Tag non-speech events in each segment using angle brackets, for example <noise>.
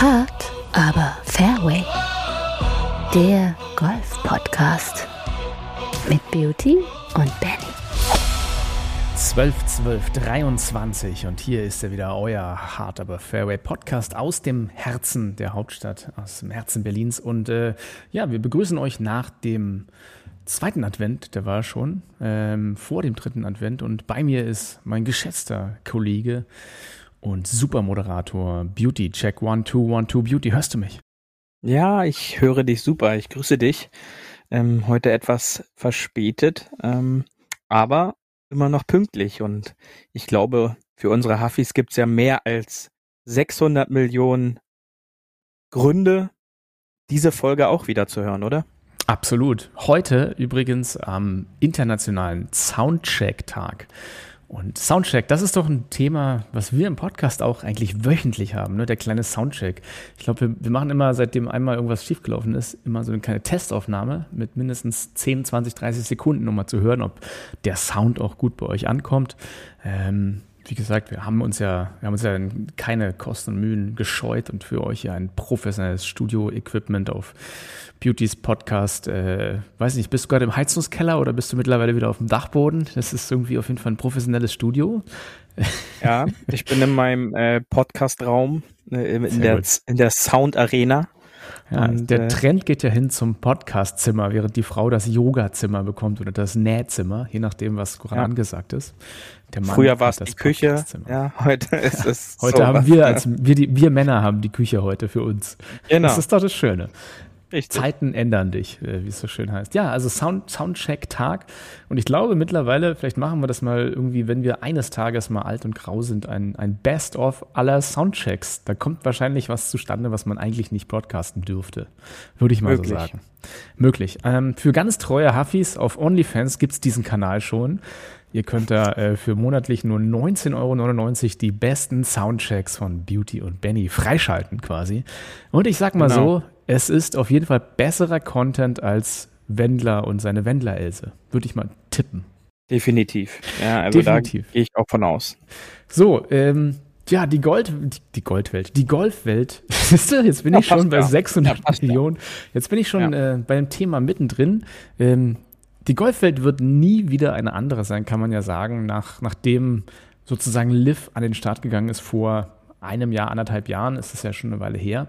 Hard, aber Fairway. Der Golf-Podcast mit Beauty und Benny. 12, 12, 23 und hier ist er wieder, euer Hard aber Fairway Podcast aus dem Herzen der Hauptstadt, aus dem Herzen Berlins und äh, ja, wir begrüßen euch nach dem zweiten Advent, der war schon, ähm, vor dem dritten Advent und bei mir ist mein geschätzter Kollege und Supermoderator Beauty Check 1212 Beauty, hörst du mich? Ja, ich höre dich super, ich grüße dich. Ähm, heute etwas verspätet, ähm, aber immer noch pünktlich und ich glaube, für unsere Huffis gibt's ja mehr als 600 Millionen Gründe, diese Folge auch wieder zu hören, oder? Absolut. Heute übrigens am internationalen Soundcheck-Tag. Und Soundcheck, das ist doch ein Thema, was wir im Podcast auch eigentlich wöchentlich haben, ne? der kleine Soundcheck. Ich glaube, wir, wir, machen immer, seitdem einmal irgendwas schiefgelaufen ist, immer so eine kleine Testaufnahme mit mindestens 10, 20, 30 Sekunden, um mal zu hören, ob der Sound auch gut bei euch ankommt. Ähm, wie gesagt, wir haben uns ja, wir haben uns ja keine Kosten und Mühen gescheut und für euch ja ein professionelles Studio-Equipment auf Beautys Podcast. Äh, weiß nicht, bist du gerade im Heizungskeller oder bist du mittlerweile wieder auf dem Dachboden? Das ist irgendwie auf jeden Fall ein professionelles Studio. <laughs> Ja, ich bin in meinem äh, Podcast-Raum äh, in, der, in der Sound Arena. Ja, und, der äh, Trend geht ja hin zum Podcast-Zimmer, während die Frau das Yoga-Zimmer bekommt oder das Nähzimmer, je nachdem, was gerade ja. angesagt ist. Früher war es die Küche, ja, heute <laughs> ist es. Heute so haben wir, als wir, die, wir Männer haben die Küche heute für uns. Genau. Das ist doch das Schöne. Richtig. Zeiten ändern dich, äh, wie es so schön heißt. Ja, also Sound, Soundcheck-Tag. Und ich glaube mittlerweile, vielleicht machen wir das mal irgendwie, wenn wir eines Tages mal alt und grau sind, ein, ein Best-of aller Soundchecks. Da kommt wahrscheinlich was zustande, was man eigentlich nicht broadcasten dürfte. Würde ich mal Möglich. so sagen. Möglich. Ähm, für ganz treue Huffis auf OnlyFans gibt's diesen Kanal schon. Ihr könnt da äh, für monatlich nur 19,99 Euro die besten Soundchecks von Beauty und Benny freischalten quasi. Und ich sag mal genau. so, es ist auf jeden Fall besserer Content als Wendler und seine Wendler-Else. Würde ich mal tippen. Definitiv. Ja, also Definitiv. da gehe ich auch von aus. So, ähm, ja, die Gold, die Goldwelt, die Golfwelt. <laughs> Jetzt bin ich schon bei 600 ja, Millionen. Jetzt bin ich schon ja. äh, beim Thema mittendrin. Ähm, die Golfwelt wird nie wieder eine andere sein, kann man ja sagen, nach, nachdem sozusagen Liv an den Start gegangen ist vor einem Jahr, anderthalb Jahren, ist es ja schon eine Weile her,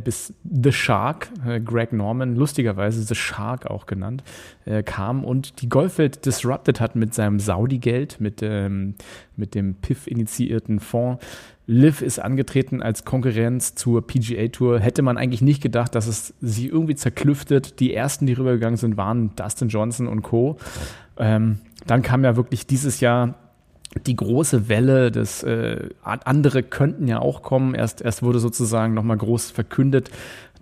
bis The Shark, äh, Greg Norman, lustigerweise The Shark auch genannt, äh, kam und die Golfwelt disrupted hat mit seinem Saudi-Geld, mit, ähm, mit dem PIF-initiierten Fonds. Liv ist angetreten als Konkurrenz zur PGA Tour. Hätte man eigentlich nicht gedacht, dass es sie irgendwie zerklüftet. Die ersten, die rübergegangen sind, waren Dustin Johnson und Co. Ähm, dann kam ja wirklich dieses Jahr die große Welle des äh, andere könnten ja auch kommen. Erst, erst wurde sozusagen nochmal groß verkündet,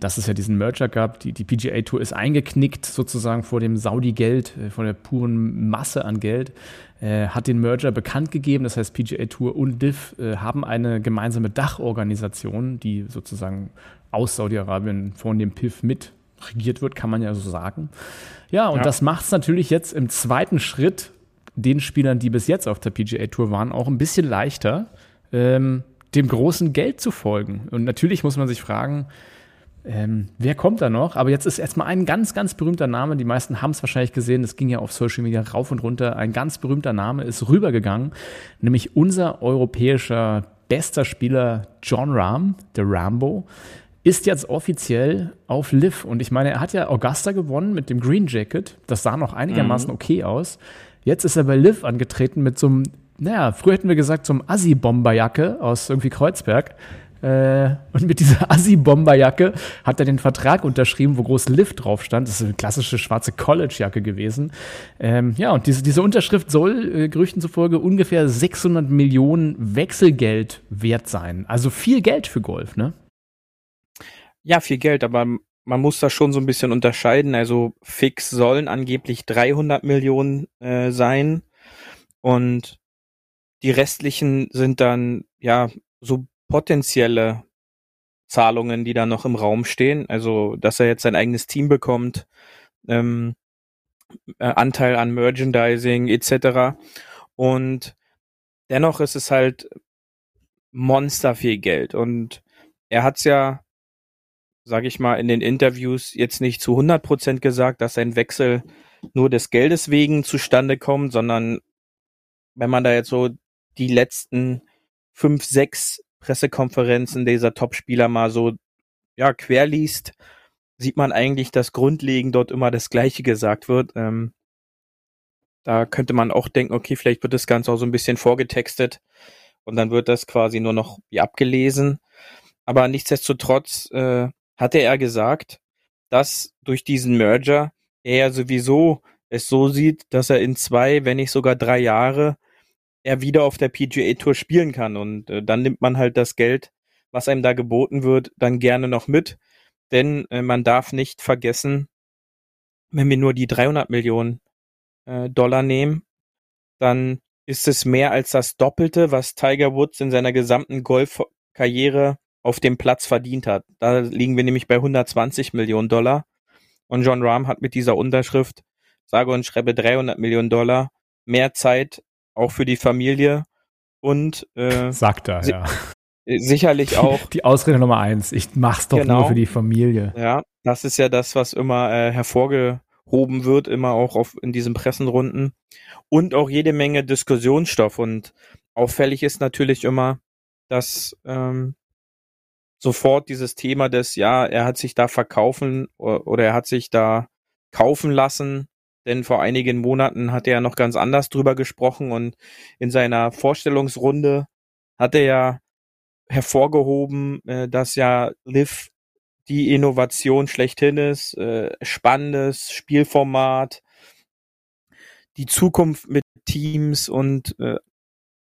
dass es ja diesen Merger gab. Die, die PGA Tour ist eingeknickt sozusagen vor dem Saudi-Geld, äh, vor der puren Masse an Geld, äh, hat den Merger bekannt gegeben. Das heißt, PGA Tour und DIV äh, haben eine gemeinsame Dachorganisation, die sozusagen aus Saudi-Arabien von dem PIF mit regiert wird, kann man ja so sagen. Ja, und ja. das macht es natürlich jetzt im zweiten Schritt den Spielern, die bis jetzt auf der PGA Tour waren, auch ein bisschen leichter, ähm, dem großen Geld zu folgen. Und natürlich muss man sich fragen, ähm, wer kommt da noch? Aber jetzt ist erstmal ein ganz, ganz berühmter Name. Die meisten haben es wahrscheinlich gesehen. Es ging ja auf Social Media rauf und runter. Ein ganz berühmter Name ist rübergegangen, nämlich unser europäischer bester Spieler John Rahm, der Rambo, ist jetzt offiziell auf Liv. Und ich meine, er hat ja Augusta gewonnen mit dem Green Jacket. Das sah noch einigermaßen mhm. okay aus. Jetzt ist er bei Liv angetreten mit so einem, naja, früher hätten wir gesagt, so einem Assi-Bomberjacke aus irgendwie Kreuzberg. Äh, und mit dieser <laughs> Assi-Bomberjacke hat er den Vertrag unterschrieben, wo groß Liv drauf stand. Das ist eine klassische schwarze College-Jacke gewesen. Ähm, ja, und diese, diese Unterschrift soll äh, Gerüchten zufolge ungefähr 600 Millionen Wechselgeld wert sein. Also viel Geld für Golf, ne? Ja, viel Geld, aber man muss da schon so ein bisschen unterscheiden. Also fix sollen angeblich 300 Millionen äh, sein und die restlichen sind dann ja so potenzielle Zahlungen, die da noch im Raum stehen. Also dass er jetzt sein eigenes Team bekommt, ähm, äh, Anteil an Merchandising etc. Und dennoch ist es halt monster viel Geld und er hat's ja, sage ich mal, in den Interviews jetzt nicht zu 100 Prozent gesagt, dass sein Wechsel nur des Geldes wegen zustande kommt, sondern wenn man da jetzt so die letzten fünf, sechs Pressekonferenzen dieser Topspieler mal so ja querliest, sieht man eigentlich, dass grundlegend dort immer das Gleiche gesagt wird. Ähm, da könnte man auch denken, okay, vielleicht wird das Ganze auch so ein bisschen vorgetextet und dann wird das quasi nur noch abgelesen. Aber nichtsdestotrotz äh, hatte er gesagt, dass durch diesen Merger er ja sowieso es so sieht, dass er in zwei, wenn nicht sogar drei Jahre er wieder auf der PGA Tour spielen kann. Und äh, dann nimmt man halt das Geld, was einem da geboten wird, dann gerne noch mit. Denn äh, man darf nicht vergessen, wenn wir nur die 300 Millionen äh, Dollar nehmen, dann ist es mehr als das Doppelte, was Tiger Woods in seiner gesamten Golfkarriere auf dem Platz verdient hat. Da liegen wir nämlich bei 120 Millionen Dollar. Und John Rahm hat mit dieser Unterschrift, sage und schreibe 300 Millionen Dollar, mehr Zeit auch für die Familie und äh, sagt er, ja. Sicherlich <laughs> auch. Die Ausrede Nummer eins. Ich mach's doch genau. nur für die Familie. Ja, das ist ja das, was immer äh, hervorgehoben wird, immer auch auf, in diesen Pressenrunden. Und auch jede Menge Diskussionsstoff. Und auffällig ist natürlich immer, dass ähm, sofort dieses Thema des, ja, er hat sich da verkaufen oder er hat sich da kaufen lassen, denn vor einigen Monaten hat er ja noch ganz anders drüber gesprochen und in seiner Vorstellungsrunde hat er ja hervorgehoben, äh, dass ja Liv die Innovation schlechthin ist, äh, spannendes Spielformat, die Zukunft mit Teams und äh,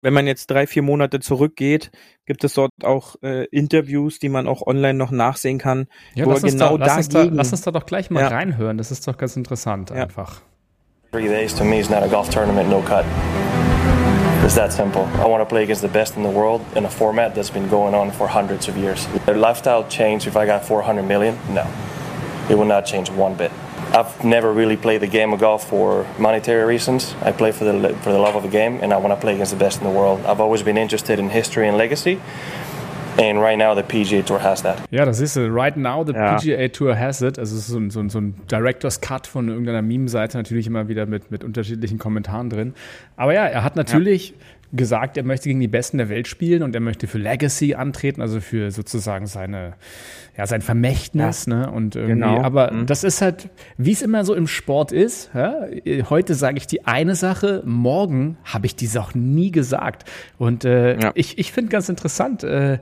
wenn man jetzt drei, vier Monate zurückgeht, gibt es dort auch äh, Interviews, die man auch online noch nachsehen kann. Ja, wo lass, uns genau da, lass, uns da, lass uns da doch gleich mal ja. reinhören. Das ist doch ganz interessant ja. einfach. Three days to me is not a golf tournament, no cut. It's that simple. I want to play against the best in the world in a format that's been going on for hundreds of years. The lifestyle change if I got 400 million? No. It will not change one bit. I've never really played the game of golf for monetary reasons. I play for the for the love of the game, and I want to play against the best in the world. I've always been interested in history and legacy. And right now the PGA Tour has that. Ja, das ist right now the ja. PGA Tour has it. Also es ist so ein, so, ein, so ein Director's Cut von irgendeiner Meme-Seite, natürlich immer wieder mit, mit unterschiedlichen Kommentaren drin. Aber ja, er hat natürlich ja gesagt, er möchte gegen die Besten der Welt spielen und er möchte für Legacy antreten, also für sozusagen seine, ja, sein Vermächtnis, ja, ne? Und genau. aber mhm. das ist halt, wie es immer so im Sport ist. Ja? Heute sage ich die eine Sache, morgen habe ich die auch nie gesagt. Und äh, ja. ich, ich finde ganz interessant, äh,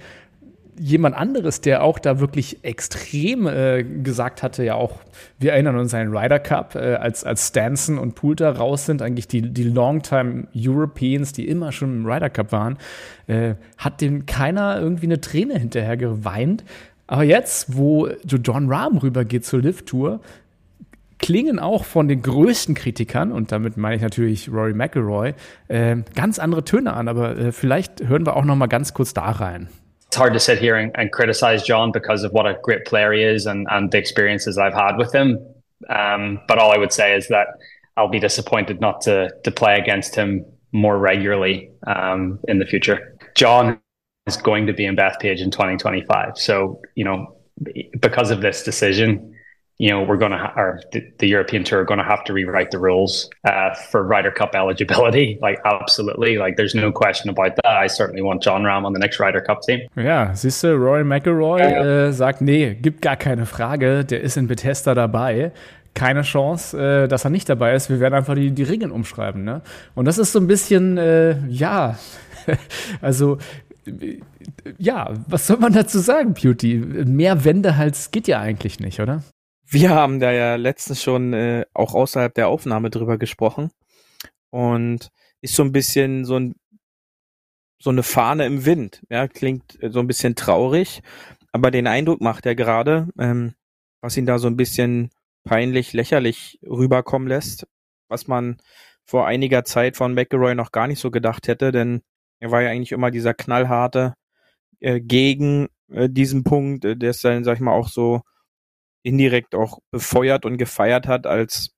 jemand anderes, der auch da wirklich extrem äh, gesagt hatte, ja auch, wir erinnern uns an den Ryder Cup, äh, als, als Stanson und Poulter raus sind, eigentlich die, die Longtime Europeans, die immer schon im Ryder Cup waren, äh, hat dem keiner irgendwie eine Träne hinterher geweint. Aber jetzt, wo John Rahm rübergeht zur Lift-Tour, klingen auch von den größten Kritikern, und damit meine ich natürlich Rory McIlroy, äh, ganz andere Töne an. Aber äh, vielleicht hören wir auch noch mal ganz kurz da rein. It's hard to sit here and, and, criticize John because of what a great player he is and, and the experiences I've had with him. Um, but all I would say is that I'll be disappointed not to to play against him more regularly um, in the future. John is going to be in Bethpage in 2025. So, you know, because of this decision, you know, we're going to, ha- or the, the, European Tour are going to have to rewrite the rules uh, for Ryder Cup eligibility. <laughs> Like, absolutely. Like, there's no question about that. I certainly want John Ram on the next Ryder Cup team. Ja, siehst du, Roy McElroy. Äh, sagt, nee, gibt gar keine Frage. Der ist in Bethesda dabei. Keine Chance, äh, dass er nicht dabei ist. Wir werden einfach die, die Regeln umschreiben. Ne? Und das ist so ein bisschen, äh, ja, <laughs> also ja, was soll man dazu sagen, Beauty? Mehr Wendehals geht ja eigentlich nicht, oder? Wir haben da ja letztens schon äh, auch außerhalb der Aufnahme drüber gesprochen und ist so ein bisschen so ein so eine Fahne im Wind. Ja, klingt äh, so ein bisschen traurig, aber den Eindruck macht er gerade, ähm, was ihn da so ein bisschen peinlich, lächerlich rüberkommen lässt, was man vor einiger Zeit von McElroy noch gar nicht so gedacht hätte, denn er war ja eigentlich immer dieser knallharte äh, gegen äh, diesen Punkt, äh, der ist dann, sag ich mal, auch so indirekt auch befeuert und gefeiert hat, als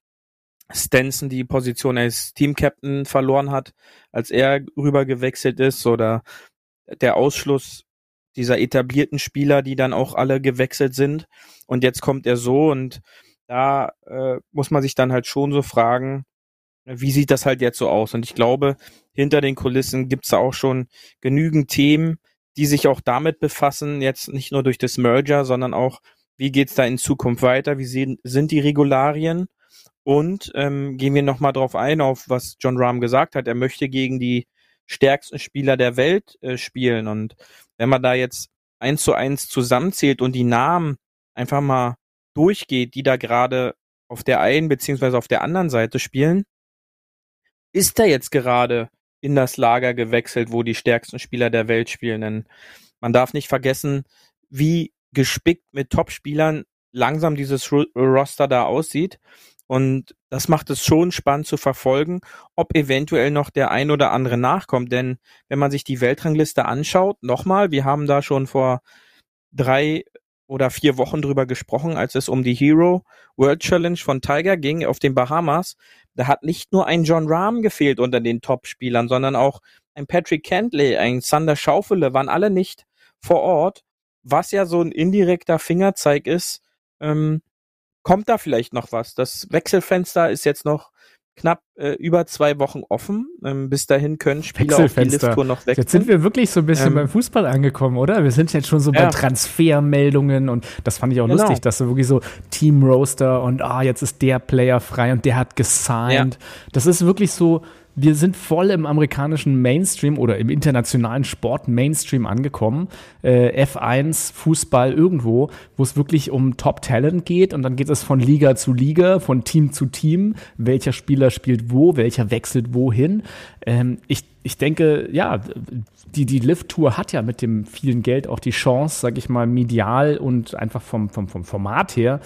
Stenson die Position als Team-Captain verloren hat, als er rüber gewechselt ist oder der Ausschluss dieser etablierten Spieler, die dann auch alle gewechselt sind. Und jetzt kommt er so und da äh, muss man sich dann halt schon so fragen, wie sieht das halt jetzt so aus? Und ich glaube, hinter den Kulissen gibt's da auch schon genügend Themen, die sich auch damit befassen, jetzt nicht nur durch das Merger, sondern auch, wie geht's da in Zukunft weiter? Wie sehen, sind die Regularien? Und ähm, gehen wir nochmal drauf ein, auf was John Rahm gesagt hat. Er möchte gegen die stärksten Spieler der Welt äh, spielen. Und wenn man da jetzt eins zu eins zusammenzählt und die Namen einfach mal durchgeht, die da gerade auf der einen beziehungsweise auf der anderen Seite spielen, ist er jetzt gerade in das Lager gewechselt, wo die stärksten Spieler der Welt spielen. Denn man darf nicht vergessen, wie gespickt mit Top-Spielern langsam dieses Roster da aussieht. Und das macht es schon spannend zu verfolgen, ob eventuell noch der ein oder andere nachkommt. Denn wenn man sich die Weltrangliste anschaut, nochmal, wir haben da schon vor drei oder vier Wochen drüber gesprochen, als es um die Hero World Challenge von Tiger ging auf den Bahamas. Da hat nicht nur ein John Rahm gefehlt unter den Top-Spielern, sondern auch ein Patrick Kentley, ein Sander Schaufele, waren alle nicht vor Ort, was ja so ein indirekter Fingerzeig ist, ähm, kommt da vielleicht noch was. Das Wechselfenster ist jetzt noch knapp äh, über zwei Wochen offen. Ähm, bis dahin können Spieler auf die Lift-Tour noch wechseln. Jetzt sind wir wirklich so ein bisschen ähm, beim Fußball angekommen, oder? Wir sind jetzt schon so ja. bei Transfermeldungen und das fand ich auch genau. lustig, dass so wirklich so Team Roaster und ah, jetzt ist der Player frei und der hat gesigned. Ja. Das ist wirklich so, wir sind voll im amerikanischen Mainstream oder im internationalen Sport Mainstream angekommen. Äh, F1, Fußball irgendwo, wo es wirklich um Top Talent geht und dann geht es von Liga zu Liga, von Team zu Team, welcher Spieler spielt wo, welcher wechselt wohin. Ähm, ich, ich denke, ja, die, die Lift-Tour hat ja mit dem vielen Geld auch die Chance, sag ich mal, medial und einfach vom, vom, vom Format her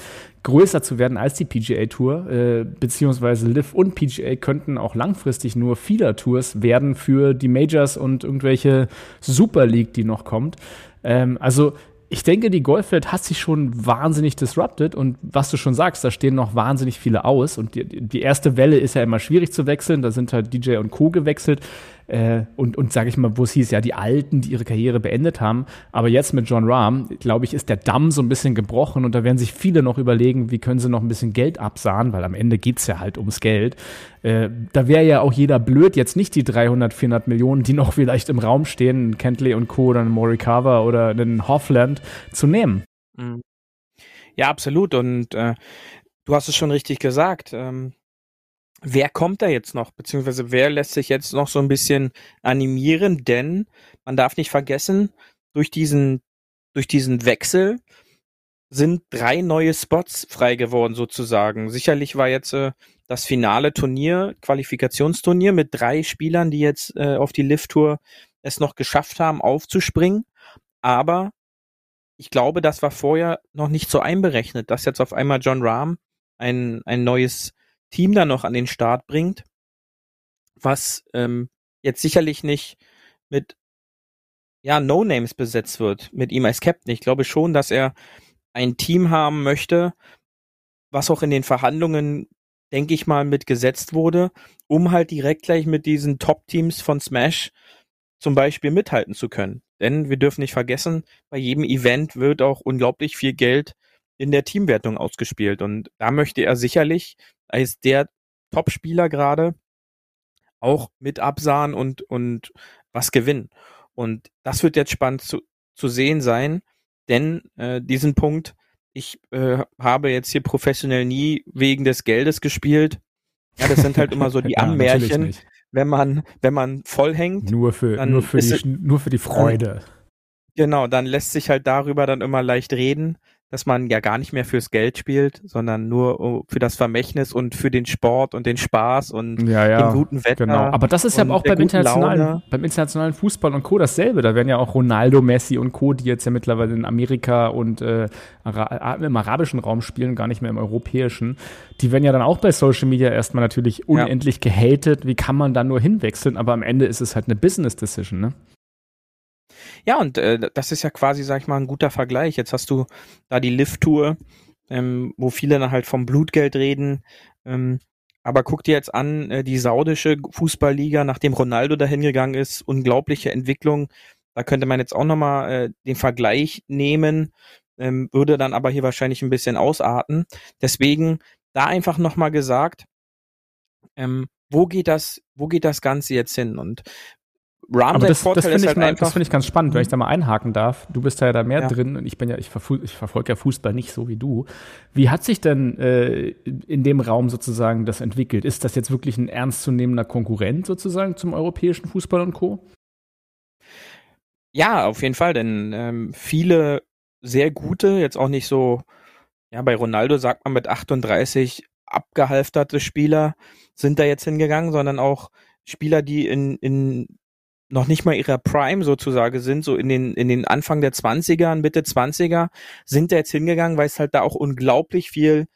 größer zu werden als die PGA Tour, äh, beziehungsweise Liv und PGA könnten auch langfristig nur vieler Tours werden für die Majors und irgendwelche Super League, die noch kommt. Ähm, also ich denke, die Golfwelt hat sich schon wahnsinnig disrupted und was du schon sagst, da stehen noch wahnsinnig viele aus und die, die erste Welle ist ja immer schwierig zu wechseln, da sind halt DJ und Co. gewechselt äh, und, und sage ich mal, wo es hieß, ja, die Alten, die ihre Karriere beendet haben, aber jetzt mit John Rahm, glaube ich, ist der Damm so ein bisschen gebrochen und da werden sich viele noch überlegen, wie können sie noch ein bisschen Geld absahen, weil am Ende geht's ja halt ums Geld. Äh, da wäre ja auch jeder blöd, jetzt nicht die 300, 400 Millionen, die noch vielleicht im Raum stehen, Kentley und Co. oder einen Morikawa oder einen Hoffland zu nehmen. Mhm. Ja, absolut. Und äh, du hast es schon richtig gesagt. Ähm, wer kommt da jetzt noch? Beziehungsweise wer lässt sich jetzt noch so ein bisschen animieren? Denn man darf nicht vergessen, durch diesen, durch diesen Wechsel sind drei neue Spots frei geworden sozusagen. Sicherlich war jetzt äh, das finale Turnier, Qualifikationsturnier mit drei Spielern, die jetzt äh, auf die Lift-Tour es noch geschafft haben, aufzuspringen. Aber ich glaube, das war vorher noch nicht so einberechnet, dass jetzt auf einmal John Rahm ein, ein neues Team dann noch an den Start bringt, was ähm, jetzt sicherlich nicht mit ja, No-Names besetzt wird, mit ihm als Captain. Ich glaube schon, dass er ein Team haben möchte, was auch in den Verhandlungen denke ich mal, mit gesetzt wurde, um halt direkt gleich mit diesen Top-Teams von Smash zum Beispiel mithalten zu können. Denn wir dürfen nicht vergessen, bei jedem Event wird auch unglaublich viel Geld in der Teamwertung ausgespielt. Und da möchte er sicherlich als der Top-Spieler gerade auch mit absahen und, und was gewinnen. Und das wird jetzt spannend zu, zu sehen sein, denn äh, diesen Punkt ich äh, habe jetzt hier professionell nie wegen des Geldes gespielt. Ja, das sind halt immer so <laughs> die ja, Anmärchen, wenn man, wenn man vollhängt. Nur für, nur für, die, nur für die Freude. Genau, dann lässt sich halt darüber dann immer leicht reden dass man ja gar nicht mehr fürs Geld spielt, sondern nur oh, für das Vermächtnis und für den Sport und den Spaß und ja, ja, den guten Wetter. Genau. Aber das ist ja auch beim internationalen, beim internationalen Fußball und Co. dasselbe. Da werden ja auch Ronaldo, Messi und Co., die jetzt ja mittlerweile in Amerika und äh, im arabischen Raum spielen, gar nicht mehr im europäischen. Die werden ja dann auch bei Social Media erstmal natürlich unendlich ja. gehatet. Wie kann man da nur hinwechseln? Aber am Ende ist es halt eine Business Decision, ne? Ja, und äh, das ist ja quasi, sag ich mal, ein guter Vergleich. Jetzt hast du da die Lift-Tour, ähm, wo viele dann halt vom Blutgeld reden. Ähm, aber guck dir jetzt an, äh, die saudische Fußballliga, nachdem Ronaldo dahin gegangen ist, unglaubliche Entwicklung. Da könnte man jetzt auch nochmal äh, den Vergleich nehmen, ähm, würde dann aber hier wahrscheinlich ein bisschen ausarten. Deswegen da einfach nochmal gesagt, ähm, wo geht das, wo geht das Ganze jetzt hin? Und Aber das, das finde ich, halt find ich ganz spannend, wenn ich da mal einhaken darf. Du bist ja da mehr ja. drin und ich bin ja, ich, ich verfolge ja Fußball nicht so wie du. Wie hat sich denn äh, in dem Raum sozusagen das entwickelt? Ist das jetzt wirklich ein ernstzunehmender Konkurrent sozusagen zum europäischen Fußball und Co.? Ja, auf jeden Fall, denn ähm, viele sehr gute, jetzt auch nicht so, ja, bei Ronaldo sagt man mit 38 abgehalfterte Spieler sind da jetzt hingegangen, sondern auch Spieler, die in, in noch nicht mal ihrer Prime sozusagen sind, so in den, in den Anfang der 20er, Mitte 20er, sind da jetzt hingegangen, weil es halt da auch unglaublich viel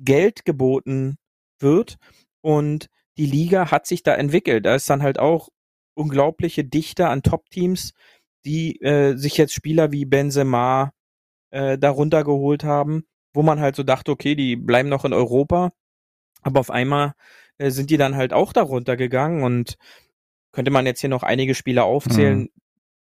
Geld geboten wird und die Liga hat sich da entwickelt. Da ist dann halt auch unglaubliche Dichte an Top-Teams, die äh, sich jetzt Spieler wie Benzema äh, darunter geholt haben, wo man halt so dachte, okay, die bleiben noch in Europa, aber auf einmal äh, sind die dann halt auch darunter gegangen und könnte man jetzt hier noch einige Spieler aufzählen, mhm.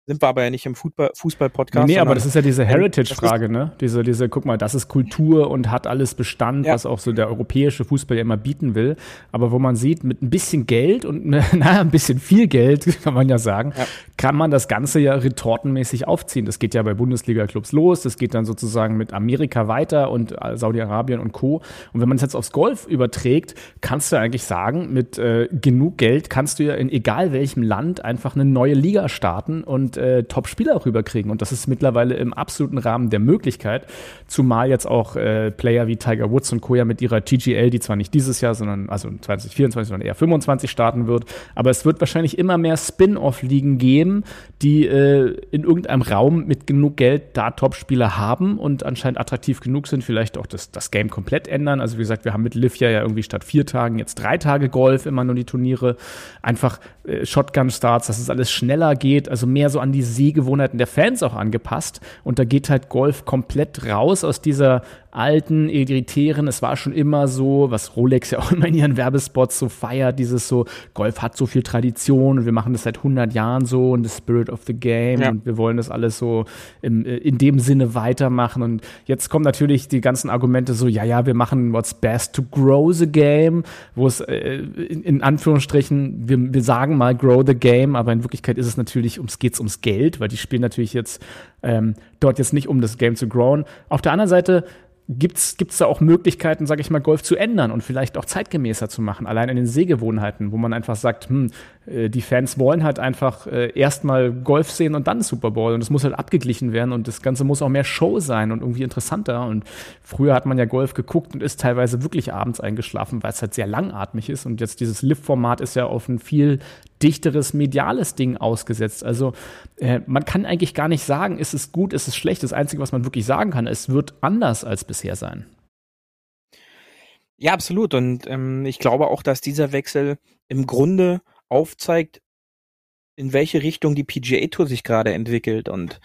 Sind wir aber ja nicht im Fußball-Podcast. Nee, aber das ist ja diese Heritage-Frage, ne? Diese, diese, guck mal, das ist Kultur und hat alles Bestand, ja. was auch so der europäische Fußball ja immer bieten will. Aber wo man sieht, mit ein bisschen Geld und, <laughs> naja, ein bisschen viel Geld, <laughs> kann man ja sagen, ja. kann man das Ganze ja retortenmäßig aufziehen. Das geht ja bei Bundesliga-Clubs los, das geht dann sozusagen mit Amerika weiter und äh, Saudi-Arabien und Co. Und wenn man es jetzt aufs Golf überträgt, kannst du eigentlich sagen, mit äh, genug Geld kannst du ja in egal welchem Land einfach eine neue Liga starten und äh, Top-Spieler rüberkriegen. Und das ist mittlerweile im absoluten Rahmen der Möglichkeit, zumal jetzt auch äh, Player wie Tiger Woods und Co. ja mit ihrer TGL, die zwar nicht dieses Jahr, sondern also 2024, sondern eher 25 starten wird, aber es wird wahrscheinlich immer mehr Spin-off-Ligen geben, die äh, in irgendeinem Raum mit genug Geld da Top-Spieler haben und anscheinend attraktiv genug sind, vielleicht auch das, das Game komplett ändern. Also wie gesagt, wir haben mit Livia ja irgendwie statt vier Tagen jetzt drei Tage Golf, immer nur die Turniere, einfach äh, Shotgun-Starts, dass es alles schneller geht, also mehr so an die Sehgewohnheiten der Fans auch angepasst. Und da geht halt Golf komplett raus aus dieser alten, elitären, es war schon immer so, was Rolex ja auch <laughs> immer in ihren Werbespots so feiert, dieses so, Golf hat so viel Tradition und wir machen das seit 100 Jahren so und the spirit of the game ja. und wir wollen das alles so im, äh, in dem Sinne weitermachen und jetzt kommen natürlich die ganzen Argumente so, ja, ja, wir machen what's best to grow the game, wo es äh, in, in, Anführungsstrichen, wir, wir sagen mal grow the game, aber in Wirklichkeit ist es natürlich, ums geht's ums Geld, weil die spielen natürlich jetzt ähm, dort jetzt nicht um das Game zu growen. Auf der anderen Seite Gibt's gibt's da auch Möglichkeiten, sage ich mal, Golf zu ändern und vielleicht auch zeitgemäßer zu machen, allein in den Sehgewohnheiten, wo man einfach sagt, hm, äh, die Fans wollen halt einfach äh, erstmal Golf sehen und dann Super Bowl und es muss halt abgeglichen werden und das Ganze muss auch mehr Show sein und irgendwie interessanter und früher hat man ja Golf geguckt und ist teilweise wirklich abends eingeschlafen, weil es halt sehr langatmig ist und jetzt dieses Live-Format ist ja auf ein viel dichteres mediales Ding ausgesetzt. Also äh, man kann eigentlich gar nicht sagen, ist es gut, ist es schlecht. Das Einzige, was man wirklich sagen kann, es wird anders als bisher sein. Ja, absolut. Und ähm, ich glaube auch, dass dieser Wechsel im Grunde aufzeigt, in welche Richtung die PGA Tour sich gerade entwickelt. Und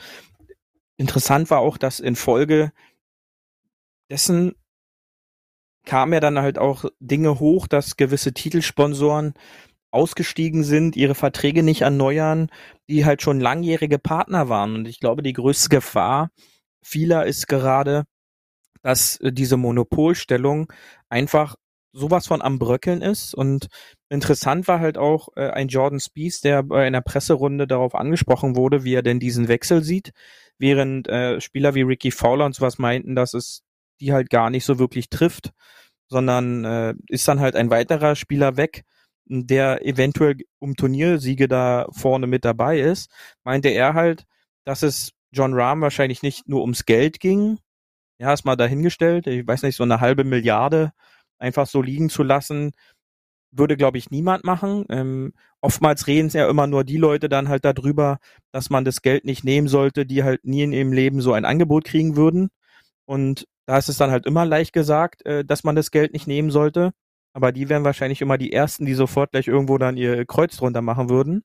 interessant war auch, dass in Folge dessen kam ja dann halt auch Dinge hoch, dass gewisse Titelsponsoren ausgestiegen sind, ihre Verträge nicht erneuern, die halt schon langjährige Partner waren. Und ich glaube, die größte Gefahr vieler ist gerade, dass äh, diese Monopolstellung einfach sowas von am Bröckeln ist. Und interessant war halt auch äh, ein Jordan Spieth, der bei einer Presserunde darauf angesprochen wurde, wie er denn diesen Wechsel sieht, während äh, Spieler wie Ricky Fowler und sowas meinten, dass es die halt gar nicht so wirklich trifft, sondern äh, ist dann halt ein weiterer Spieler weg, der eventuell um Turniersiege da vorne mit dabei ist, meinte er halt, dass es John Rahm wahrscheinlich nicht nur ums Geld ging. Ja, ist mal dahingestellt. Ich weiß nicht, so eine halbe Milliarde einfach so liegen zu lassen, würde, glaube ich, niemand machen. Ähm, oftmals reden es ja immer nur die Leute dann halt darüber, dass man das Geld nicht nehmen sollte, die halt nie in ihrem Leben so ein Angebot kriegen würden. Und da ist es dann halt immer leicht gesagt, äh, dass man das Geld nicht nehmen sollte aber die wären wahrscheinlich immer die ersten, die sofort gleich irgendwo dann ihr Kreuz drunter machen würden.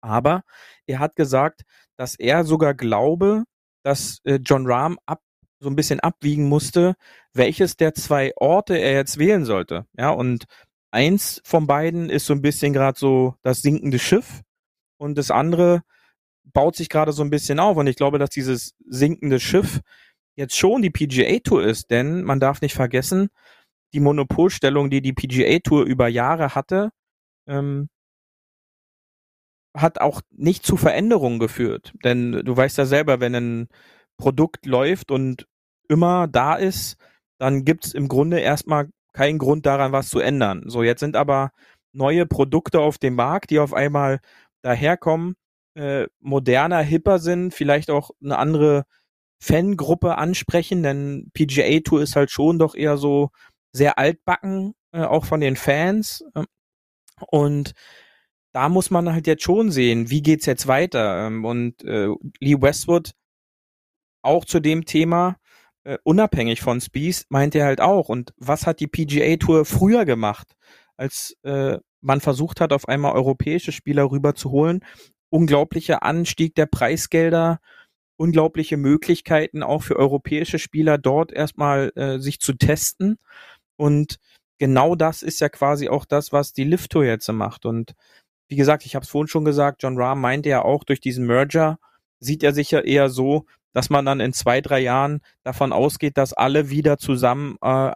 Aber er hat gesagt, dass er sogar glaube, dass äh, John Rahm ab, so ein bisschen abwiegen musste, welches der zwei Orte er jetzt wählen sollte. Ja, und eins von beiden ist so ein bisschen gerade so das sinkende Schiff und das andere baut sich gerade so ein bisschen auf und ich glaube, dass dieses sinkende Schiff jetzt schon die PGA Tour ist, denn man darf nicht vergessen, die Monopolstellung, die die PGA Tour über Jahre hatte, ähm, hat auch nicht zu Veränderungen geführt. Denn du weißt ja selber, wenn ein Produkt läuft und immer da ist, dann gibt's im Grunde erstmal keinen Grund daran, was zu ändern. So, jetzt sind aber neue Produkte auf dem Markt, die auf einmal daherkommen, äh, moderner, hipper sind, vielleicht auch eine andere Fangruppe ansprechen, denn PGA Tour ist halt schon doch eher so sehr altbacken, äh, auch von den Fans. Ähm, und da muss man halt jetzt schon sehen, wie geht's jetzt weiter. Ähm, und äh, Lee Westwood auch zu dem Thema, äh, unabhängig von Spees, meint er halt auch. Und was hat die PGA Tour früher gemacht, als äh, man versucht hat, auf einmal europäische Spieler rüberzuholen? Unglaublicher Anstieg der Preisgelder, unglaubliche Möglichkeiten auch für europäische Spieler dort erstmal äh, sich zu testen. Und genau das ist ja quasi auch das, was die Lift Tour jetzt macht. Und wie gesagt, ich habe es vorhin schon gesagt, John Rahm meinte ja auch, durch diesen Merger sieht er sich ja eher so, dass man dann in zwei, drei Jahren davon ausgeht, dass alle wieder zusammen äh,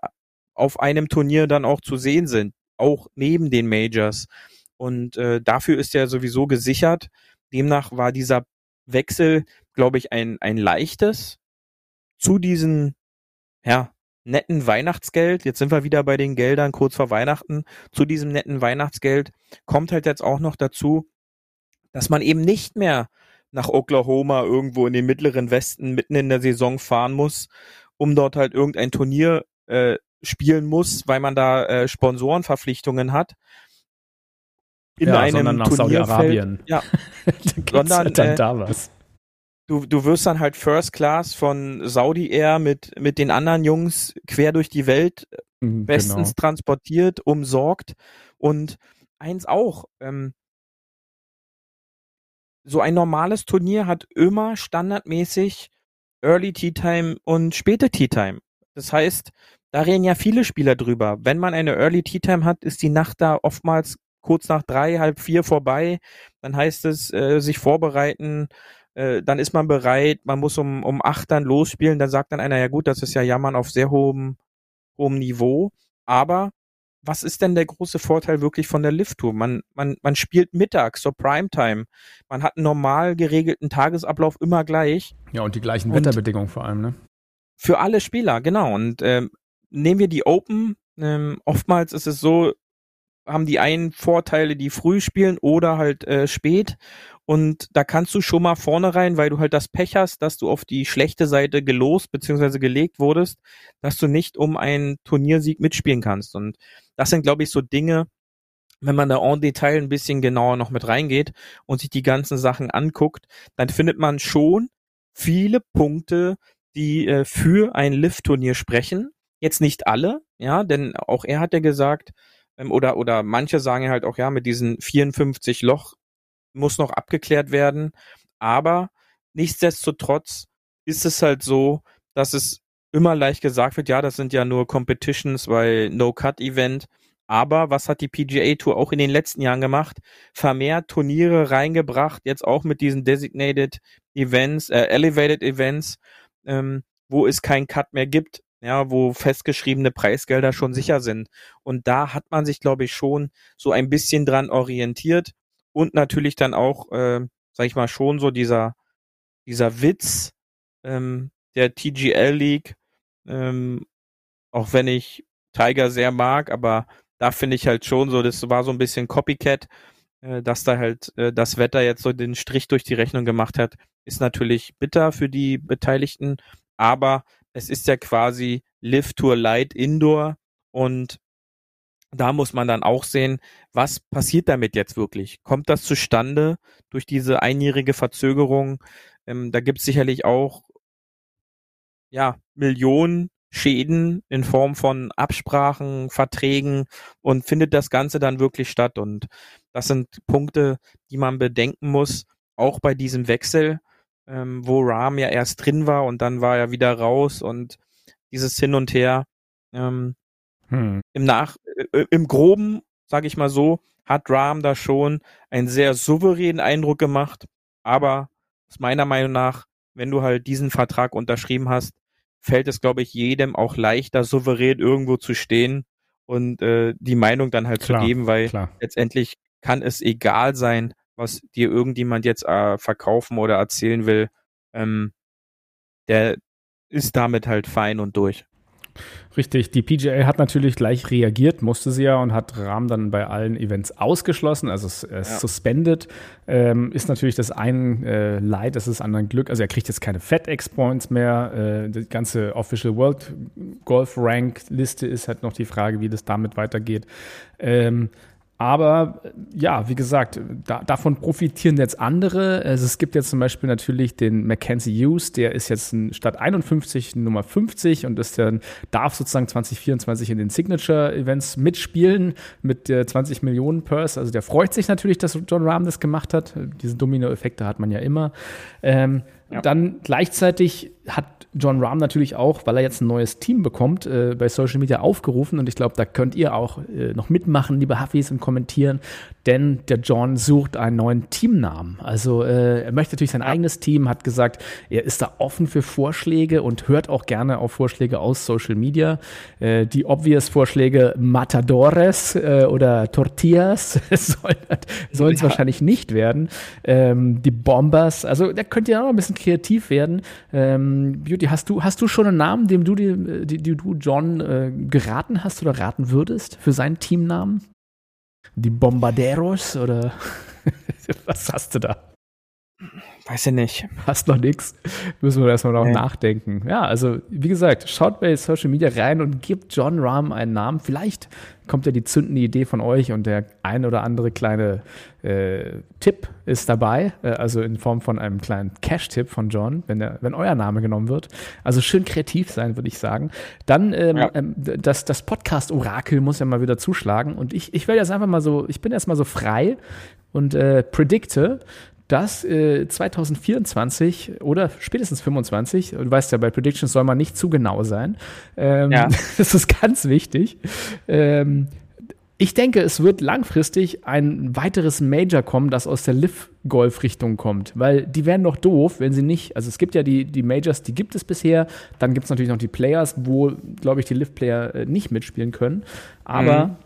auf einem Turnier dann auch zu sehen sind, auch neben den Majors. Und äh, dafür ist er sowieso gesichert. Demnach war dieser Wechsel, glaube ich, ein, ein leichtes zu diesen ja, netten Weihnachtsgeld, jetzt sind wir wieder bei den Geldern kurz vor Weihnachten, zu diesem netten Weihnachtsgeld kommt halt jetzt auch noch dazu, dass man eben nicht mehr nach Oklahoma irgendwo in den mittleren Westen mitten in der Saison fahren muss, um dort halt irgendein Turnier äh, spielen muss, weil man da äh, Sponsorenverpflichtungen hat. In ja, einem nach Saudi-Arabien. Ja, <laughs> sondern halt dann äh, da was du, du wirst dann halt First Class von Saudi Air mit, mit den anderen Jungs quer durch die Welt mhm, bestens genau. transportiert, umsorgt und eins auch, ähm, so ein normales Turnier hat immer standardmäßig Early Tea Time und späte Tea Time. Das heißt, da reden ja viele Spieler drüber. Wenn man eine Early Tea Time hat, ist die Nacht da oftmals kurz nach drei, halb vier vorbei. Dann heißt es, äh, sich vorbereiten, äh, dann ist man bereit, man muss um, um acht dann losspielen, dann sagt dann einer, ja gut, das ist ja Jammern auf sehr hohem, hohem Niveau, aber was ist denn der große Vorteil wirklich von der Lift-Tour? Man, man, man spielt mittags, so Primetime. Man hat einen normal geregelten Tagesablauf immer gleich. Ja, und die gleichen und Wetterbedingungen vor allem, ne? Für alle Spieler, genau. Und ähm, nehmen wir die Open. Ähm, oftmals ist es so, haben die einen Vorteile, die früh spielen oder halt äh, spät. Und da kannst du schon mal vorne rein, weil du halt das Pech hast, dass du auf die schlechte Seite gelost bzw. gelegt wurdest, dass du nicht um einen Turniersieg mitspielen kannst. Und das sind, glaube ich, so Dinge, wenn man da en Detail ein bisschen genauer noch mit reingeht und sich die ganzen Sachen anguckt, dann findet man schon viele Punkte, die äh, für ein Lift-Turnier sprechen. Jetzt nicht alle, ja, denn auch er hat ja gesagt, oder, oder manche sagen halt auch, ja, mit diesen 54 Loch muss noch abgeklärt werden. Aber nichtsdestotrotz ist es halt so, dass es immer leicht gesagt wird, ja, das sind ja nur Competitions, weil No-Cut-Event. Aber was hat die PGA Tour auch in den letzten Jahren gemacht? Vermehrt Turniere reingebracht, jetzt auch mit diesen Designated Events, äh, Elevated Events, ähm, wo es kein Cut mehr gibt, ja, wo festgeschriebene Preisgelder schon sicher sind. Und da hat man sich, glaube ich, schon so ein bisschen dran orientiert und natürlich dann auch, äh, sag ich mal, schon so dieser, dieser Witz ähm, der TGL League, ähm, auch wenn ich Tiger sehr mag, aber da finde ich halt schon so, das war so ein bisschen Copycat, äh, dass da halt äh, das Wetter jetzt so den Strich durch die Rechnung gemacht hat, ist natürlich bitter für die Beteiligten, aber es ist ja quasi Live Tour Light Indoor und da muss man dann auch sehen, was passiert damit jetzt wirklich? Kommt das zustande durch diese einjährige Verzögerung? Ähm, da gibt es sicherlich auch ja Millionen Schäden in Form von Absprachen, Verträgen und findet das Ganze dann wirklich statt? Und das sind Punkte, die man bedenken muss, auch bei diesem Wechsel, ähm, wo Ram ja erst drin war und dann war er wieder raus und dieses Hin und Her. Ähm, hm. Im Nach, äh, im Groben, sage ich mal so, hat Rahm da schon einen sehr souveränen Eindruck gemacht, aber aus meiner Meinung nach, wenn du halt diesen Vertrag unterschrieben hast, fällt es, glaube ich, jedem auch leichter, souverän irgendwo zu stehen und äh, die Meinung dann halt klar, zu geben, weil klar. letztendlich kann es egal sein, was dir irgendjemand jetzt äh, verkaufen oder erzählen will. Ähm, der ist damit halt fein und durch. Richtig, die PGA hat natürlich gleich reagiert, musste sie ja und hat Rahm dann bei allen Events ausgeschlossen, also es, ja. suspended. Ähm, ist natürlich das einen äh, Leid, das ist anderen Glück. Also er kriegt jetzt keine FedEx-Points mehr. Äh, die ganze Official World Golf Rank Liste ist halt noch die Frage, wie das damit weitergeht. Ähm, aber ja, wie gesagt, da, davon profitieren jetzt andere. Also es gibt jetzt zum Beispiel natürlich den Mackenzie Hughes, der ist jetzt statt 51 Nummer 50 und ist dann, darf sozusagen 2024 in den Signature-Events mitspielen mit der 20 Millionen Purse. Also der freut sich natürlich, dass John Rahm das gemacht hat. Diese Domino-Effekte hat man ja immer. Ähm, ja. Dann gleichzeitig hat John Rahm natürlich auch, weil er jetzt ein neues Team bekommt, äh, bei Social Media aufgerufen. Und ich glaube, da könnt ihr auch äh, noch mitmachen, liebe Huffis, und kommentieren. Denn der John sucht einen neuen Teamnamen. Also äh, er möchte natürlich sein eigenes Team, hat gesagt, er ist da offen für Vorschläge und hört auch gerne auf Vorschläge aus Social Media. Äh, die obvious Vorschläge Matadores äh, oder Tortillas <laughs> sollen es ja. wahrscheinlich nicht werden. Ähm, die Bombers, also da könnt ihr auch ein bisschen kreativ werden. Ähm, Beauty, hast du, hast du schon einen Namen, dem du, die, die, die du John äh, geraten hast oder raten würdest für seinen Teamnamen? Die Bombarderos oder <laughs> was hast du da? Weiß ich nicht. Hast noch nichts. Müssen wir erstmal noch nee. nachdenken. Ja, also wie gesagt, schaut bei Social Media rein und gebt John Rahm einen Namen. Vielleicht kommt ja die zündende Idee von euch und der ein oder andere kleine äh, Tipp ist dabei, äh, also in Form von einem kleinen Cash-Tipp von John, wenn, der, wenn euer Name genommen wird. Also schön kreativ sein, würde ich sagen. Dann ähm, ja. ähm, das, das Podcast-Orakel muss ja mal wieder zuschlagen und ich, ich werde jetzt einfach mal so, ich bin erstmal so frei und äh, predikte, dass äh, 2024 oder spätestens 25, du weißt ja, bei Predictions soll man nicht zu genau sein. Ähm, ja. <laughs> das ist ganz wichtig. Ähm, ich denke, es wird langfristig ein weiteres Major kommen, das aus der Liv-Golf-Richtung kommt, weil die wären doch doof, wenn sie nicht, also es gibt ja die, die Majors, die gibt es bisher, dann gibt es natürlich noch die Players, wo, glaube ich, die Liv-Player äh, nicht mitspielen können, aber mhm.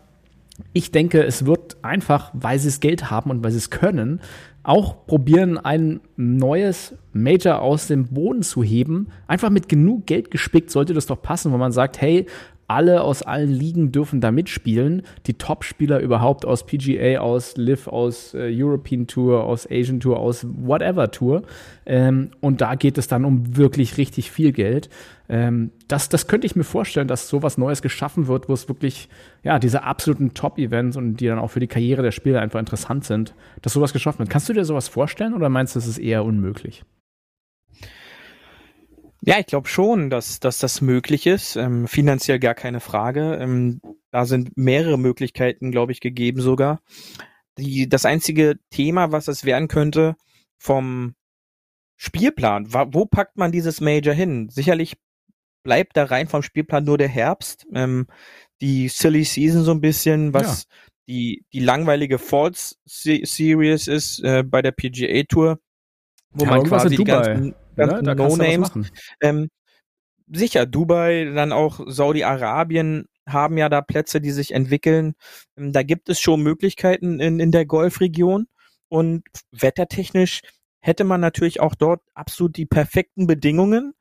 Ich denke, es wird einfach, weil sie das Geld haben und weil sie es können, auch probieren, ein neues Major aus dem Boden zu heben. Einfach mit genug Geld gespickt sollte das doch passen, wo man sagt, hey, alle aus allen Ligen dürfen da mitspielen. Die Top-Spieler überhaupt aus PGA, aus Live, aus äh, European Tour, aus Asian Tour, aus whatever Tour. Ähm, und da geht es dann um wirklich richtig viel Geld. Ähm, das, das könnte ich mir vorstellen, dass sowas Neues geschaffen wird, wo es wirklich, ja, diese absoluten Top-Events und die dann auch für die Karriere der Spieler einfach interessant sind, dass sowas geschaffen wird. Kannst du dir sowas vorstellen oder meinst du, das ist eher unmöglich? Ja, ich glaube schon, dass, dass das möglich ist. Ähm, finanziell gar keine Frage. Ähm, da sind mehrere Möglichkeiten, glaube ich, gegeben sogar. Die, das einzige Thema, was es werden könnte, vom Spielplan, wo packt man dieses Major hin? Sicherlich bleibt da rein vom Spielplan nur der Herbst, ähm, die Silly Season so ein bisschen, was ja. die, die langweilige Falls Series ist äh, bei der PGA Tour, wo ja, man quasi die ganzen ganzen ja, No-Names. Ähm, sicher, Dubai, dann auch Saudi-Arabien haben ja da Plätze, die sich entwickeln. Ähm, da gibt es schon Möglichkeiten in, in der Golfregion und wettertechnisch hätte man natürlich auch dort absolut die perfekten Bedingungen.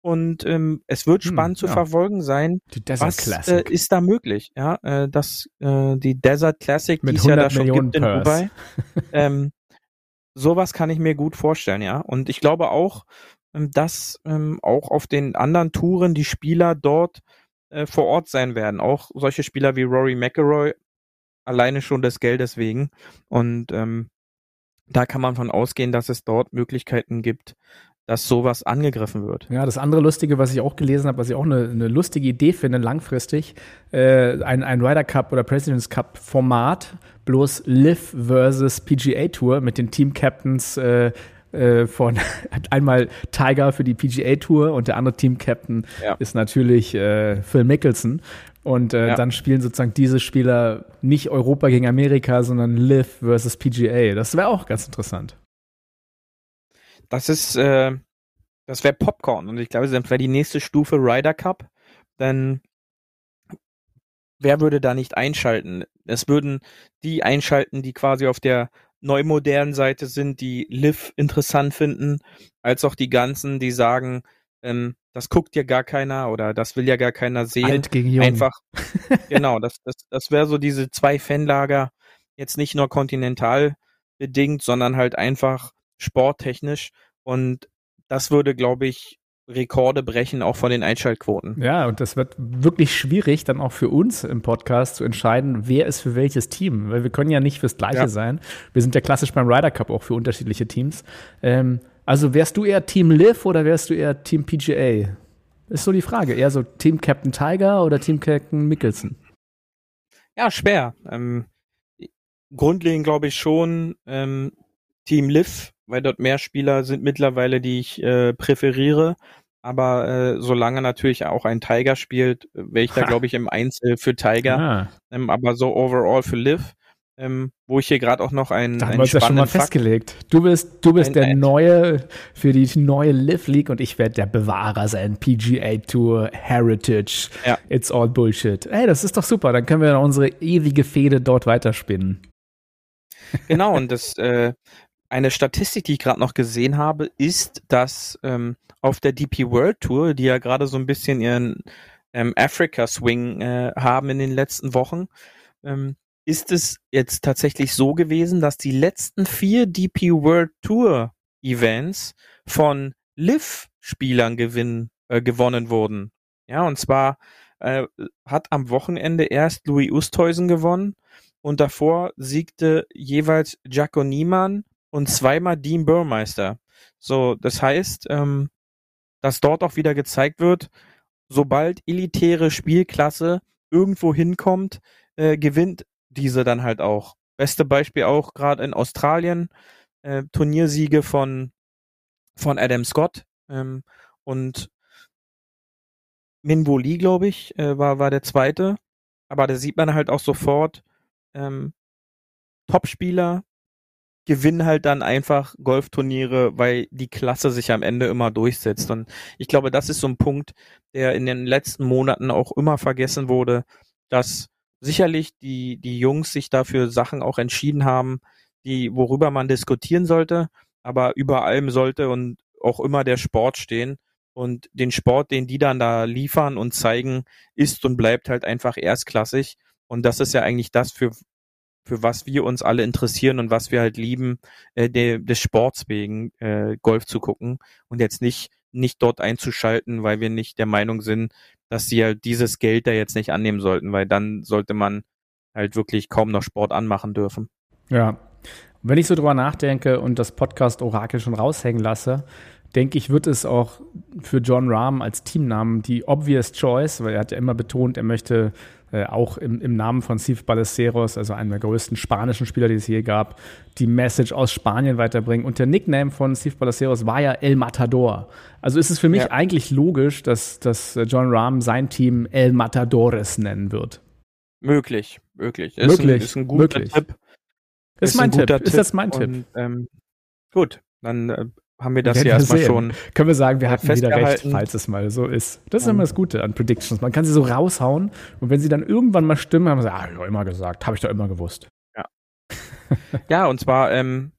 Und ähm, es wird hm, spannend hm, ja. zu verfolgen sein, die Desert was Classic. Äh, ist da möglich. Ja, äh, das äh, die Desert Classic, die es ja da schon Millionen gibt in Dubai. <laughs> ähm, sowas kann ich mir gut vorstellen, ja. Und ich glaube auch, ähm, dass ähm, auch auf den anderen Touren die Spieler dort äh, vor Ort sein werden. Auch solche Spieler wie Rory McIlroy, alleine schon des Geldes wegen. Und ähm, da kann man von ausgehen, dass es dort Möglichkeiten gibt, dass sowas angegriffen wird. Ja, das andere Lustige, was ich auch gelesen habe, was ich auch eine, eine lustige Idee finde, langfristig, äh, ein, ein Ryder Cup oder President's Cup Format, bloß Live versus PGA Tour mit den Team Captains äh, äh, von <laughs> einmal Tiger für die PGA Tour und der andere Team Captain ja. ist natürlich äh, Phil Mickelson. Und äh, ja. dann spielen sozusagen diese Spieler nicht Europa gegen Amerika, sondern Live versus PGA. Das wäre auch ganz interessant. Das ist, äh, das wäre Popcorn und ich glaube, das wäre die nächste Stufe Ryder Cup, denn wer würde da nicht einschalten? Es würden die einschalten, die quasi auf der neumodernen Seite sind, die Liv interessant finden, als auch die ganzen, die sagen, ähm, das guckt ja gar keiner oder das will ja gar keiner sehen. Alt gegen jung. Einfach, genau, das, das, das wäre so diese zwei Fanlager, jetzt nicht nur kontinental bedingt, sondern halt einfach sporttechnisch und das würde, glaube ich, Rekorde brechen, auch von den Einschaltquoten. Ja, und das wird wirklich schwierig, dann auch für uns im Podcast zu entscheiden, wer ist für welches Team. Weil wir können ja nicht fürs Gleiche ja. sein. Wir sind ja klassisch beim Ryder Cup auch für unterschiedliche Teams. Ähm, also wärst du eher Team Liv oder wärst du eher Team PGA? Ist so die Frage. Eher so Team Captain Tiger oder Team Captain Mickelson? Ja, schwer. Ähm, grundlegend glaube ich schon ähm, Team Liv, weil dort mehr Spieler sind mittlerweile, die ich äh, präferiere. Aber äh, solange natürlich auch ein Tiger spielt, wäre ich da, <laughs> glaube ich, im Einzel für Tiger. Ah. Ähm, aber so overall für Liv ähm, wo ich hier gerade auch noch einen. Da haben wir uns ja schon mal Fakt, festgelegt. Du bist, du bist ein, der ein, Neue für die neue Live League und ich werde der Bewahrer sein. PGA Tour, Heritage. Ja. It's all Bullshit. Ey, das ist doch super. Dann können wir unsere ewige Fehde dort weiterspinnen. Genau, und das, äh, eine Statistik, die ich gerade noch gesehen habe, ist, dass ähm, auf der DP World Tour, die ja gerade so ein bisschen ihren ähm, Africa Swing äh, haben in den letzten Wochen, ähm, ist es jetzt tatsächlich so gewesen, dass die letzten vier DP World Tour Events von Liv-Spielern gewinn, äh, gewonnen wurden. Ja, und zwar äh, hat am Wochenende erst Louis Oosthuizen gewonnen und davor siegte jeweils Jaco Niemann und zweimal Dean Burmeister. So, das heißt, ähm, dass dort auch wieder gezeigt wird, sobald elitäre Spielklasse irgendwo hinkommt, äh, gewinnt diese dann halt auch. Beste Beispiel auch gerade in Australien, äh, Turniersiege von, von Adam Scott ähm, und Minbo Lee, glaube ich, äh, war, war der zweite. Aber da sieht man halt auch sofort, ähm, Topspieler gewinnen halt dann einfach Golfturniere, weil die Klasse sich am Ende immer durchsetzt. Und ich glaube, das ist so ein Punkt, der in den letzten Monaten auch immer vergessen wurde, dass sicherlich die, die Jungs sich dafür Sachen auch entschieden haben, die, worüber man diskutieren sollte, aber über allem sollte und auch immer der Sport stehen. Und den Sport, den die dann da liefern und zeigen, ist und bleibt halt einfach erstklassig. Und das ist ja eigentlich das, für, für was wir uns alle interessieren und was wir halt lieben, äh, de, des Sports wegen äh, Golf zu gucken und jetzt nicht nicht dort einzuschalten, weil wir nicht der Meinung sind, dass sie halt dieses Geld da jetzt nicht annehmen sollten, weil dann sollte man halt wirklich kaum noch Sport anmachen dürfen. Ja. wenn ich so drüber nachdenke und das Podcast Orakel schon raushängen lasse, denke ich, wird es auch für John Rahm als Teamnamen die obvious choice, weil er hat ja immer betont, er möchte äh, auch im, im, Namen von Steve Ballesteros, also einem der größten spanischen Spieler, die es je gab, die Message aus Spanien weiterbringen. Und der Nickname von Steve Ballesteros war ja El Matador. Also ist es für mich ja. eigentlich logisch, dass, dass John Rahm sein Team El Matadores nennen wird. Möglich, möglich. Ist möglich, ein, ist ein guter möglich. Tipp. Ist, ist mein Tipp. Tipp. Ist das mein Tipp? Und, ähm, gut, dann äh, haben wir das hier erstmal schon. Können wir sagen, wir hatten wieder recht, falls es mal so ist. Das ist immer das Gute an Predictions. Man kann sie so raushauen und wenn sie dann irgendwann mal stimmen, haben sie, ah, hab ich doch immer gesagt, habe ich doch immer gewusst. Ja. <laughs> ja, und zwar, ähm,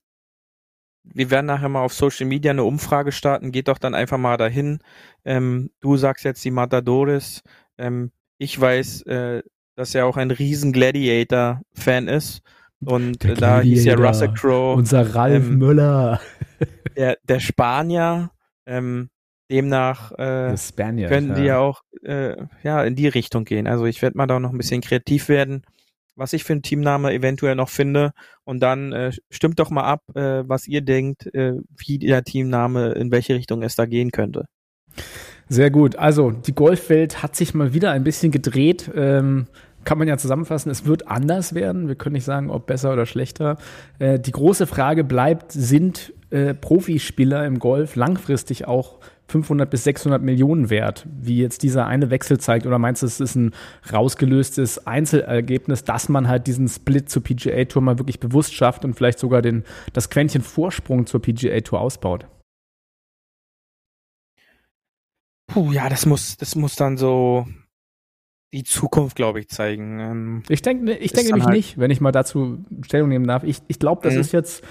wir werden nachher mal auf Social Media eine Umfrage starten. Geht doch dann einfach mal dahin. Ähm, du sagst jetzt die Matadores. Ähm, ich weiß, äh, dass er auch ein riesen Gladiator-Fan ist. Und äh, da hieß ja Russell Crowe. Unser Ralf ähm, Müller <laughs> der, der Spanier, ähm, demnach äh, Spaniard, können die ja auch äh, ja in die Richtung gehen. Also ich werde mal da noch ein bisschen kreativ werden, was ich für einen Teamname eventuell noch finde. Und dann äh, stimmt doch mal ab, äh, was ihr denkt, äh, wie der Teamname, in welche Richtung es da gehen könnte. Sehr gut. Also die Golfwelt hat sich mal wieder ein bisschen gedreht. Ähm, kann man ja zusammenfassen, es wird anders werden. Wir können nicht sagen, ob besser oder schlechter. Äh, die große Frage bleibt, sind äh, Profispieler im Golf langfristig auch 500 bis 600 Millionen wert, wie jetzt dieser eine Wechsel zeigt? Oder meinst du, es ist ein rausgelöstes Einzelergebnis, dass man halt diesen Split zur PGA Tour mal wirklich bewusst schafft und vielleicht sogar den, das Quäntchen Vorsprung zur PGA Tour ausbaut? Puh, ja, das muss, das muss dann so die Zukunft, glaube ich, zeigen. Ähm, ich denke, ich denke nämlich halt nicht, wenn ich mal dazu Stellung nehmen darf. Ich, ich glaube, das mhm. ist jetzt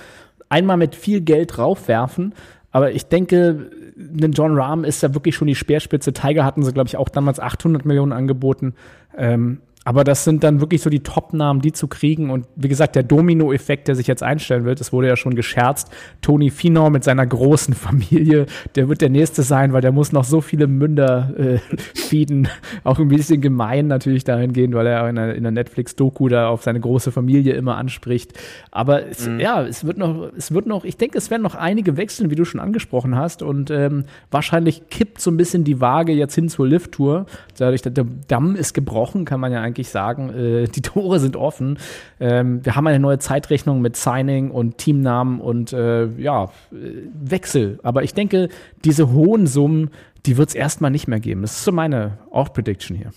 einmal mit viel Geld draufwerfen, aber ich denke, ein John Rahm ist ja wirklich schon die Speerspitze. Tiger hatten sie, glaube ich, auch damals 800 Millionen angeboten. Ähm, aber das sind dann wirklich so die Top-Namen, die zu kriegen. Und wie gesagt, der Domino-Effekt, der sich jetzt einstellen wird, das wurde ja schon gescherzt. Tony Finau mit seiner großen Familie, der wird der Nächste sein, weil der muss noch so viele Münder äh, feeden. Auch ein bisschen gemein natürlich dahingehend, weil er in der, in der Netflix-Doku da auf seine große Familie immer anspricht. Aber es, mhm. ja, es wird noch, es wird noch, ich denke, es werden noch einige wechseln, wie du schon angesprochen hast. Und ähm, wahrscheinlich kippt so ein bisschen die Waage jetzt hin zur Lift-Tour. Dadurch, der Damm ist gebrochen, kann man ja eigentlich eigentlich sagen. Äh, die <laughs> Tore sind offen. Ähm, wir haben eine neue Zeitrechnung mit Signing und Teamnamen und äh, ja, äh, Wechsel. Aber ich denke, diese hohen Summen, die wird es erstmal nicht mehr geben. Das ist so meine Off-Prediction hier.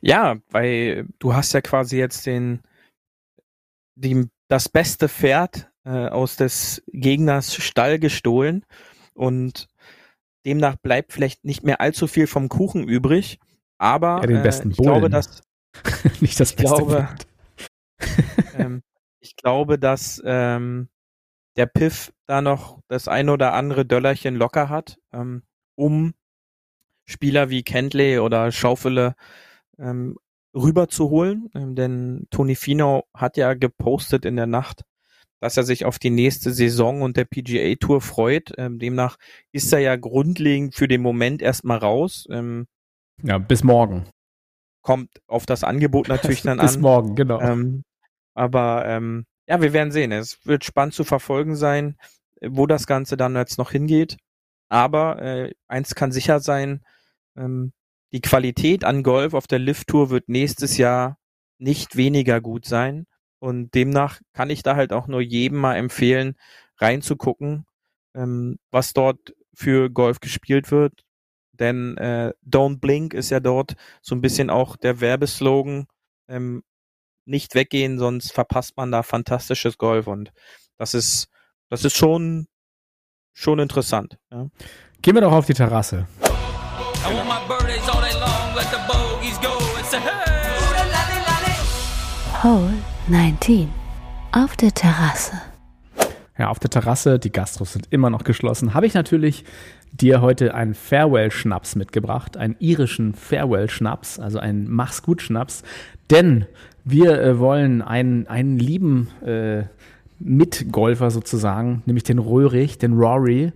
Ja, weil du hast ja quasi jetzt den, die, das beste Pferd äh, aus des Gegners Stall gestohlen und demnach bleibt vielleicht nicht mehr allzu viel vom Kuchen übrig. Aber ja, den besten äh, ich glaube, dass <laughs> nicht das ich Beste glaube, <laughs> ähm, ich glaube, dass ähm, der Piff da noch das ein oder andere Döllerchen locker hat, ähm, um Spieler wie Kentley oder Schaufele ähm, rüberzuholen. Ähm, denn Tony Fino hat ja gepostet in der Nacht, dass er sich auf die nächste Saison und der PGA Tour freut. Ähm, demnach ist er ja grundlegend für den Moment erstmal raus. Ähm, ja, bis morgen. Kommt auf das Angebot <laughs> natürlich dann bis an. Bis morgen, genau. Ähm, aber ähm, ja, wir werden sehen. Es wird spannend zu verfolgen sein, wo das Ganze dann jetzt noch hingeht. Aber äh, eins kann sicher sein, ähm, die Qualität an Golf auf der Lift-Tour wird nächstes Jahr nicht weniger gut sein. Und demnach kann ich da halt auch nur jedem mal empfehlen, reinzugucken, ähm, was dort für Golf gespielt wird. Denn äh, Don't Blink ist ja dort so ein bisschen auch der Werbeslogan. Ähm, nicht weggehen, sonst verpasst man da fantastisches Golf und das ist, das ist schon, schon interessant. Ja. Gehen wir doch auf die Terrasse. Hole 19 auf der Terrasse. Ja, auf der Terrasse, die Gastros sind immer noch geschlossen, habe ich natürlich dir heute einen Farewell-Schnaps mitgebracht, einen irischen Farewell-Schnaps, also einen Mach's gut Schnaps, denn wir äh, wollen einen, einen lieben äh, Mitgolfer sozusagen, nämlich den Röhrig, den Rory,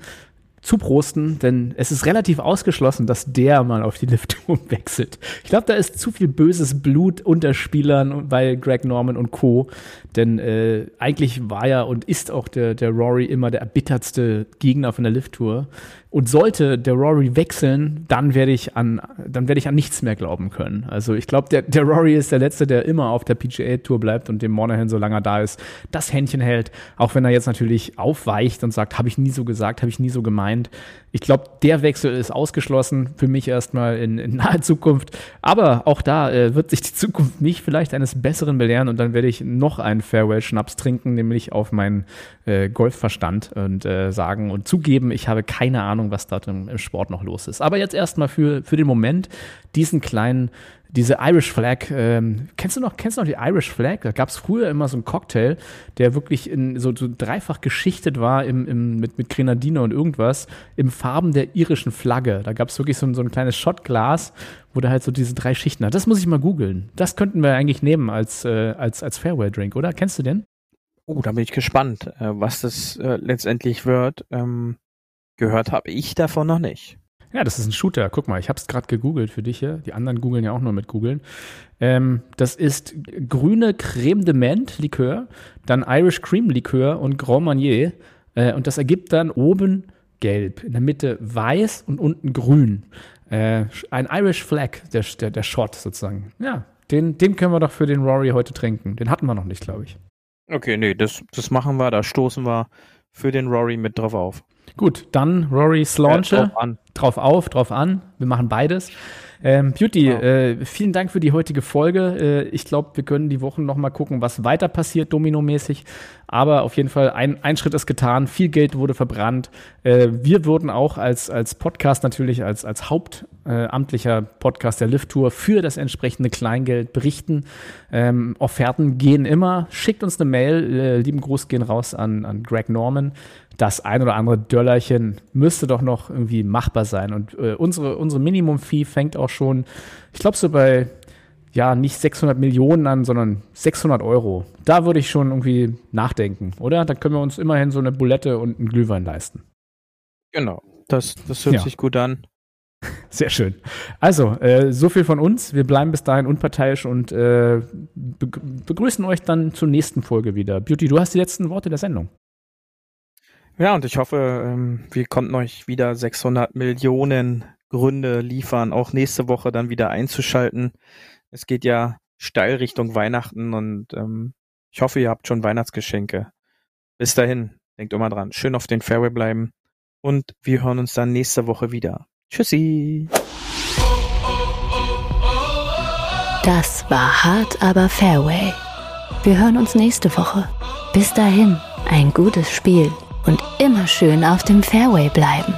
zuprosten, denn es ist relativ ausgeschlossen, dass der mal auf die Lift-Tour <laughs> wechselt. Ich glaube, da ist zu viel böses Blut unter Spielern bei Greg Norman und Co. Denn äh, eigentlich war ja und ist auch der, der Rory immer der erbittertste Gegner von der Lift-Tour. Und sollte der Rory wechseln, dann werde ich an, dann werde ich an nichts mehr glauben können. Also ich glaube, der, der Rory ist der Letzte, der immer auf der PGA Tour bleibt und dem Monahan, solange er da ist, das Händchen hält. Auch wenn er jetzt natürlich aufweicht und sagt, habe ich nie so gesagt, habe ich nie so gemeint. Ich glaube, der Wechsel ist ausgeschlossen für mich erstmal in, in naher Zukunft. Aber auch da äh, wird sich die Zukunft nicht vielleicht eines Besseren belehren und dann werde ich noch einen Farewell-Schnaps trinken, nämlich auf meinen äh, Golfverstand und äh, sagen und zugeben, ich habe keine Ahnung, was dort im, im Sport noch los ist. Aber jetzt erstmal für, für den Moment diesen kleinen diese Irish Flag, ähm, kennst du noch, kennst du noch die Irish Flag? Da gab es früher immer so einen Cocktail, der wirklich in, so, so dreifach geschichtet war im, im, mit, mit Grenadine und irgendwas, im Farben der irischen Flagge. Da gab es wirklich so ein, so ein kleines Shotglas, wo der halt so diese drei Schichten hat. Das muss ich mal googeln. Das könnten wir eigentlich nehmen als, äh, als, als Fairway-Drink, oder? Kennst du den? Oh, da bin ich gespannt, äh, was das äh, letztendlich wird. Ähm, gehört habe ich davon noch nicht. Ja, das ist ein Shooter. Guck mal, ich habe es gerade gegoogelt für dich hier. Die anderen googeln ja auch nur mit googeln. Ähm, das ist grüne Creme de Menthe Likör, dann Irish Cream Likör und Grand Marnier. Äh, und das ergibt dann oben gelb, in der Mitte weiß und unten grün. Äh, ein Irish Flag, der, der, der Shot sozusagen. Ja, den, den können wir doch für den Rory heute trinken. Den hatten wir noch nicht, glaube ich. Okay, nee, das, das machen wir, da stoßen wir für den Rory mit drauf auf. Gut, dann Rory Slaunche. Äh, drauf, drauf, auf, drauf an. Wir machen beides. Ähm, Beauty, genau. äh, vielen Dank für die heutige Folge. Äh, ich glaube, wir können die Wochen noch mal gucken, was weiter passiert, dominomäßig. Aber auf jeden Fall, ein, ein Schritt ist getan, viel Geld wurde verbrannt. Äh, wir wurden auch als, als Podcast natürlich, als, als hauptamtlicher äh, Podcast der Lift-Tour für das entsprechende Kleingeld berichten. Ähm, Offerten gehen immer. Schickt uns eine Mail. Äh, lieben Gruß gehen raus an, an Greg Norman das ein oder andere Döllerchen müsste doch noch irgendwie machbar sein. Und äh, unsere, unsere Minimum-Fee fängt auch schon, ich glaube, so bei, ja, nicht 600 Millionen an, sondern 600 Euro. Da würde ich schon irgendwie nachdenken, oder? Da können wir uns immerhin so eine Bulette und einen Glühwein leisten. Genau, das, das hört ja. sich gut an. <laughs> Sehr schön. Also, äh, so viel von uns. Wir bleiben bis dahin unparteiisch und äh, begrüßen euch dann zur nächsten Folge wieder. Beauty, du hast die letzten Worte der Sendung. Ja, und ich hoffe, ähm, wir konnten euch wieder 600 Millionen Gründe liefern, auch nächste Woche dann wieder einzuschalten. Es geht ja steil Richtung Weihnachten und ähm, ich hoffe, ihr habt schon Weihnachtsgeschenke. Bis dahin, denkt immer dran, schön auf den Fairway bleiben und wir hören uns dann nächste Woche wieder. Tschüssi. Das war hart, aber Fairway. Wir hören uns nächste Woche. Bis dahin, ein gutes Spiel und immer schön auf dem Fairway bleiben.